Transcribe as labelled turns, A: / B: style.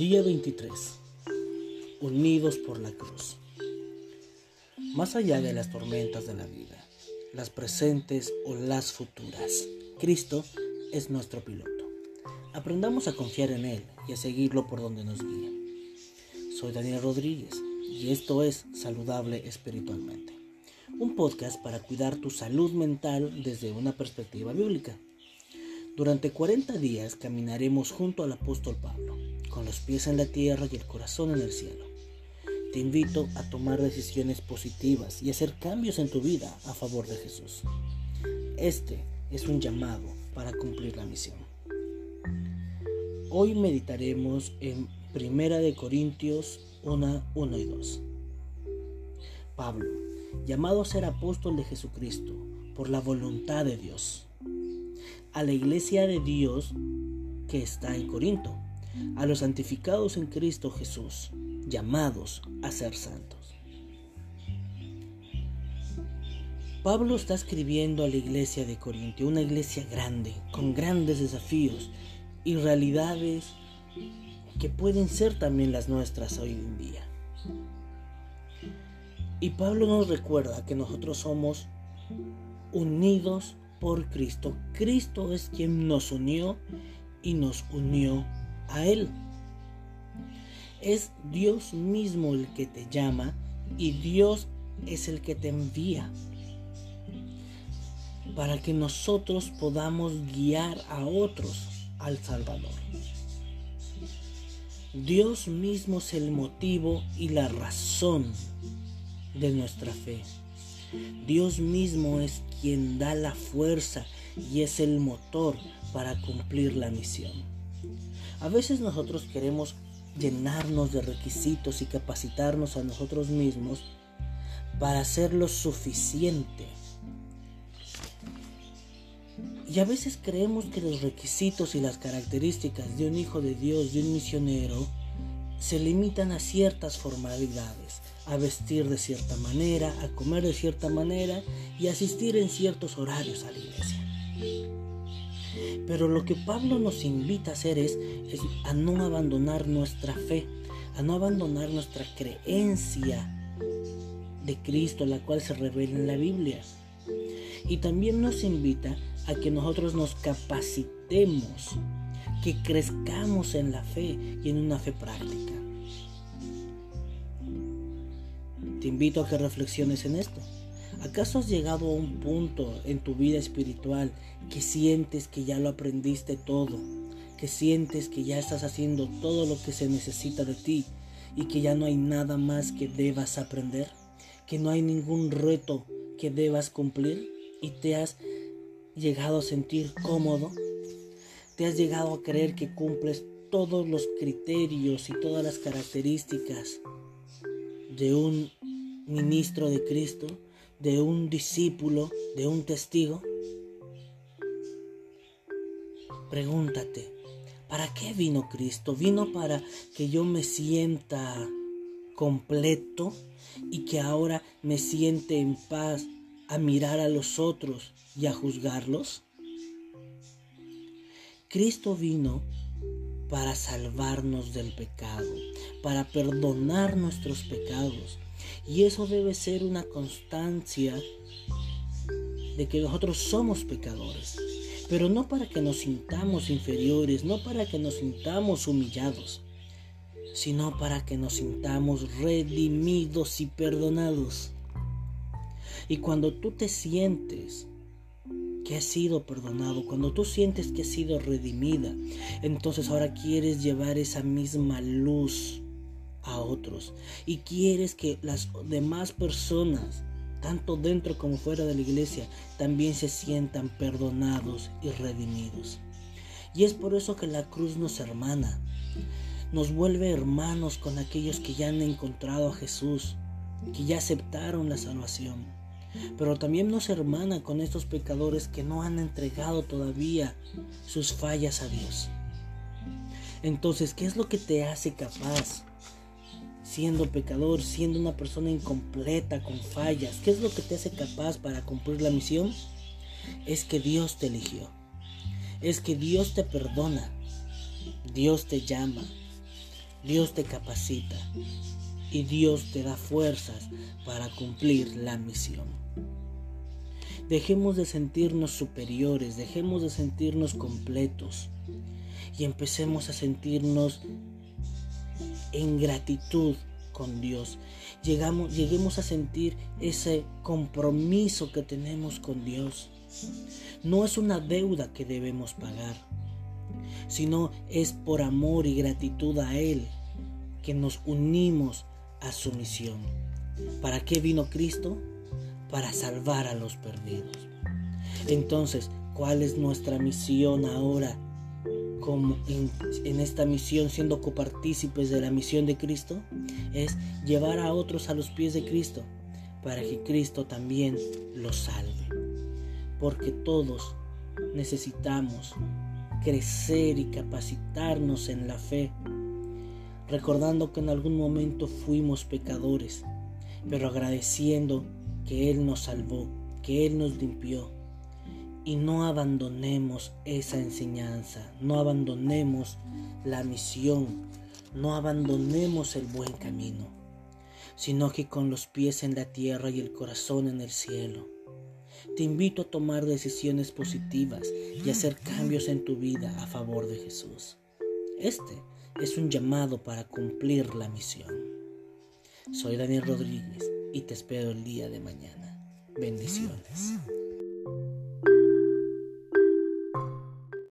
A: Día 23. Unidos por la cruz. Más allá de las tormentas de la vida, las presentes o las futuras, Cristo es nuestro piloto. Aprendamos a confiar en Él y a seguirlo por donde nos guíe. Soy Daniel Rodríguez y esto es Saludable Espiritualmente, un podcast para cuidar tu salud mental desde una perspectiva bíblica. Durante 40 días caminaremos junto al apóstol Pablo con los pies en la tierra y el corazón en el cielo. Te invito a tomar decisiones positivas y hacer cambios en tu vida a favor de Jesús. Este es un llamado para cumplir la misión. Hoy meditaremos en Primera de Corintios 1, 1 y 2. Pablo, llamado a ser apóstol de Jesucristo por la voluntad de Dios, a la iglesia de Dios que está en Corinto a los santificados en Cristo Jesús, llamados a ser santos. Pablo está escribiendo a la iglesia de Corintio, una iglesia grande, con grandes desafíos y realidades que pueden ser también las nuestras hoy en día. Y Pablo nos recuerda que nosotros somos unidos por Cristo. Cristo es quien nos unió y nos unió a Él. Es Dios mismo el que te llama y Dios es el que te envía para que nosotros podamos guiar a otros al Salvador. Dios mismo es el motivo y la razón de nuestra fe. Dios mismo es quien da la fuerza y es el motor para cumplir la misión. A veces nosotros queremos llenarnos de requisitos y capacitarnos a nosotros mismos para hacer lo suficiente. Y a veces creemos que los requisitos y las características de un hijo de Dios, de un misionero, se limitan a ciertas formalidades, a vestir de cierta manera, a comer de cierta manera y asistir en ciertos horarios a la iglesia. Pero lo que Pablo nos invita a hacer es, a no abandonar nuestra fe, a no abandonar nuestra creencia de Cristo, la cual se revela en la Biblia. Y también nos invita a que nosotros nos capacitemos, que crezcamos en la fe y en una fe práctica. Te invito a que reflexiones en esto. ¿Acaso has llegado a un punto en tu vida espiritual que sientes que ya lo aprendiste todo? Que sientes que ya estás haciendo todo lo que se necesita de ti y que ya no hay nada más que debas aprender? ¿Que no hay ningún reto que debas cumplir? ¿Y te has llegado a sentir cómodo? ¿Te has llegado a creer que cumples todos los criterios y todas las características de un ministro de Cristo? De un discípulo, de un testigo? Pregúntate, ¿para qué vino Cristo? ¿Vino para que yo me sienta completo y que ahora me siente en paz a mirar a los otros y a juzgarlos? Cristo vino para salvarnos del pecado, para perdonar nuestros pecados, y eso debe ser una constancia de que nosotros somos pecadores. Pero no para que nos sintamos inferiores, no para que nos sintamos humillados, sino para que nos sintamos redimidos y perdonados. Y cuando tú te sientes que has sido perdonado, cuando tú sientes que has sido redimida, entonces ahora quieres llevar esa misma luz a otros y quieres que las demás personas, tanto dentro como fuera de la iglesia, también se sientan perdonados y redimidos. Y es por eso que la cruz nos hermana, nos vuelve hermanos con aquellos que ya han encontrado a Jesús, que ya aceptaron la salvación. Pero también nos hermana con estos pecadores que no han entregado todavía sus fallas a Dios. Entonces, ¿qué es lo que te hace capaz siendo pecador, siendo una persona incompleta, con fallas, ¿qué es lo que te hace capaz para cumplir la misión? Es que Dios te eligió. Es que Dios te perdona. Dios te llama. Dios te capacita y Dios te da fuerzas para cumplir la misión. Dejemos de sentirnos superiores, dejemos de sentirnos completos y empecemos a sentirnos en gratitud con Dios. Llegamos, lleguemos a sentir ese compromiso que tenemos con Dios. No es una deuda que debemos pagar, sino es por amor y gratitud a Él que nos unimos a su misión. ¿Para qué vino Cristo? Para salvar a los perdidos. Entonces, ¿cuál es nuestra misión ahora? Como en, en, esta misión, siendo copartícipes de la misión de Cristo, es llevar a otros a los pies de Cristo, para que Cristo también los salve. Porque todos necesitamos crecer y capacitarnos en la fe recordando que en algún momento fuimos pecadores, pero agradeciendo que Él nos salvó, que Él nos limpió. Y no abandonemos esa enseñanza, no abandonemos la misión, no abandonemos el buen camino, sino que con los pies en la tierra y el corazón en el cielo. Te invito a tomar decisiones positivas y hacer cambios en tu vida a favor de Jesús. Este es un llamado para cumplir la misión. Soy Daniel Rodríguez y te espero el día de mañana. Bendiciones.